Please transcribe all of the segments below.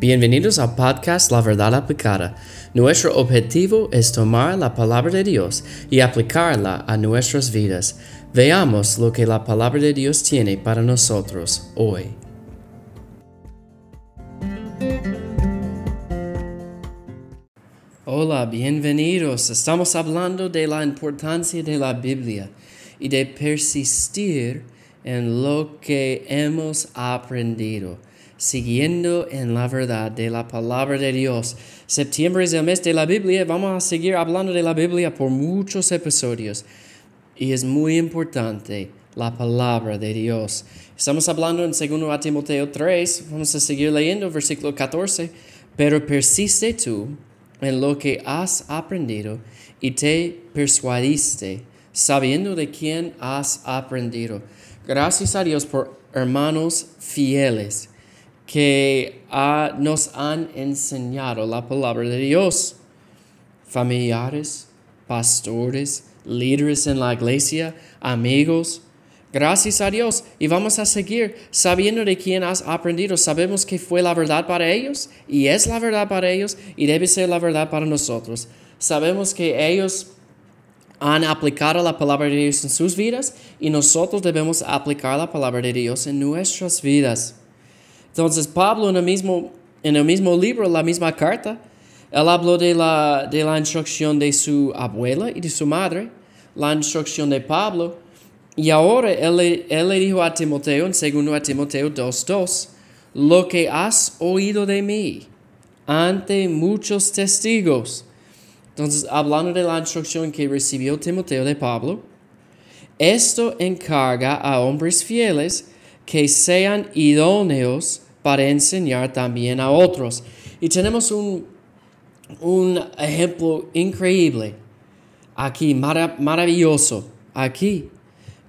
Bienvenidos al podcast La Verdad Aplicada. Nuestro objetivo es tomar la palabra de Dios y aplicarla a nuestras vidas. Veamos lo que la palabra de Dios tiene para nosotros hoy. Hola, bienvenidos. Estamos hablando de la importancia de la Biblia y de persistir en lo que hemos aprendido siguiendo en la verdad de la palabra de Dios. Septiembre es el mes de la Biblia, vamos a seguir hablando de la Biblia por muchos episodios y es muy importante la palabra de Dios. Estamos hablando en 2 Timoteo 3, vamos a seguir leyendo versículo 14, pero persiste tú en lo que has aprendido y te persuadiste, sabiendo de quién has aprendido. Gracias a Dios por hermanos fieles que nos han enseñado la palabra de Dios. Familiares, pastores, líderes en la iglesia, amigos. Gracias a Dios. Y vamos a seguir sabiendo de quién has aprendido. Sabemos que fue la verdad para ellos y es la verdad para ellos y debe ser la verdad para nosotros. Sabemos que ellos han aplicado la palabra de Dios en sus vidas y nosotros debemos aplicar la palabra de Dios en nuestras vidas. Entonces Pablo en el mismo, en el mismo libro, la misma carta, él habló de la, de la instrucción de su abuela y de su madre, la instrucción de Pablo, y ahora él, él le dijo a Timoteo, en 2 Timoteo 2.2, lo que has oído de mí ante muchos testigos. Entonces, hablando de la instrucción que recibió Timoteo de Pablo, esto encarga a hombres fieles que sean idóneos para enseñar también a otros. Y tenemos un, un ejemplo increíble aquí, maravilloso. Aquí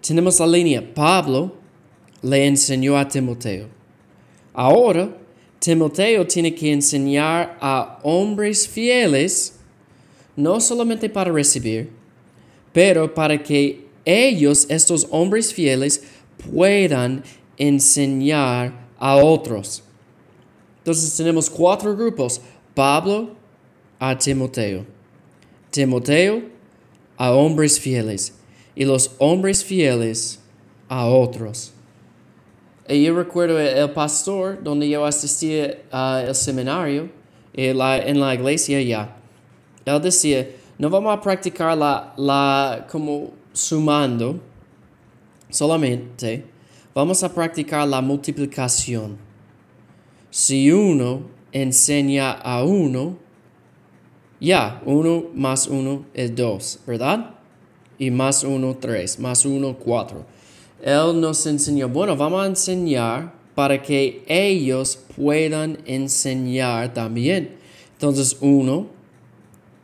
tenemos la línea, Pablo le enseñó a Timoteo. Ahora, Timoteo tiene que enseñar a hombres fieles, no solamente para recibir, pero para que ellos, estos hombres fieles, puedan enseñar a otros. Entonces tenemos cuatro grupos. Pablo a Timoteo. Timoteo a hombres fieles. Y los hombres fieles a otros. Y yo recuerdo el pastor donde yo asistía al seminario, en la, iglesia ya. Él decía, no vamos a practicar la, la como sumando solamente, Vamos a practicar la multiplicación. Si uno enseña a uno, ya, uno más uno es dos, ¿verdad? Y más uno, tres, más uno, cuatro. Él nos enseñó, bueno, vamos a enseñar para que ellos puedan enseñar también. Entonces, uno,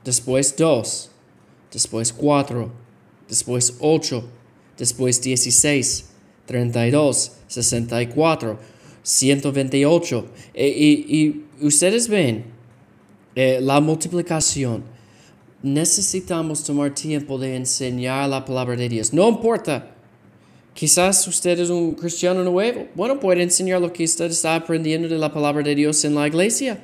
después dos, después cuatro, después ocho, después dieciséis 32, 64, 128. y, ustedes ven eh, la multiplicación. Necesitamos tomar tiempo de enseñar la palabra de Dios. No importa. Quizás usted es un cristiano nuevo. Bueno, puede enseñar lo que usted está aprendiendo de la palabra de Dios en la iglesia.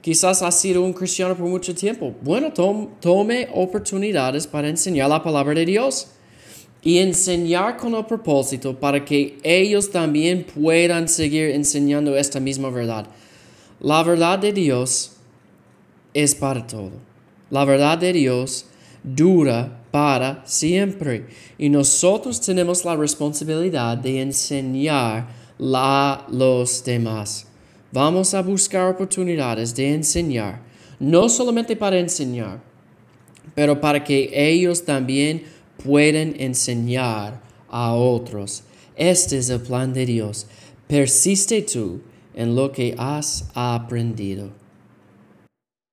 Quizás ha sido un cristiano por mucho tiempo. Bueno, tome oportunidades para enseñar la palabra de Dios y enseñar con el propósito para que ellos también puedan seguir enseñando esta misma verdad. La verdad de Dios es para todo. La verdad de Dios dura para siempre y nosotros tenemos la responsabilidad de enseñar a los demás. Vamos a buscar oportunidades de enseñar, no solamente para enseñar, pero para que ellos también pueden enseñar a otros. Este es el plan de Dios. Persiste tú en lo que has aprendido.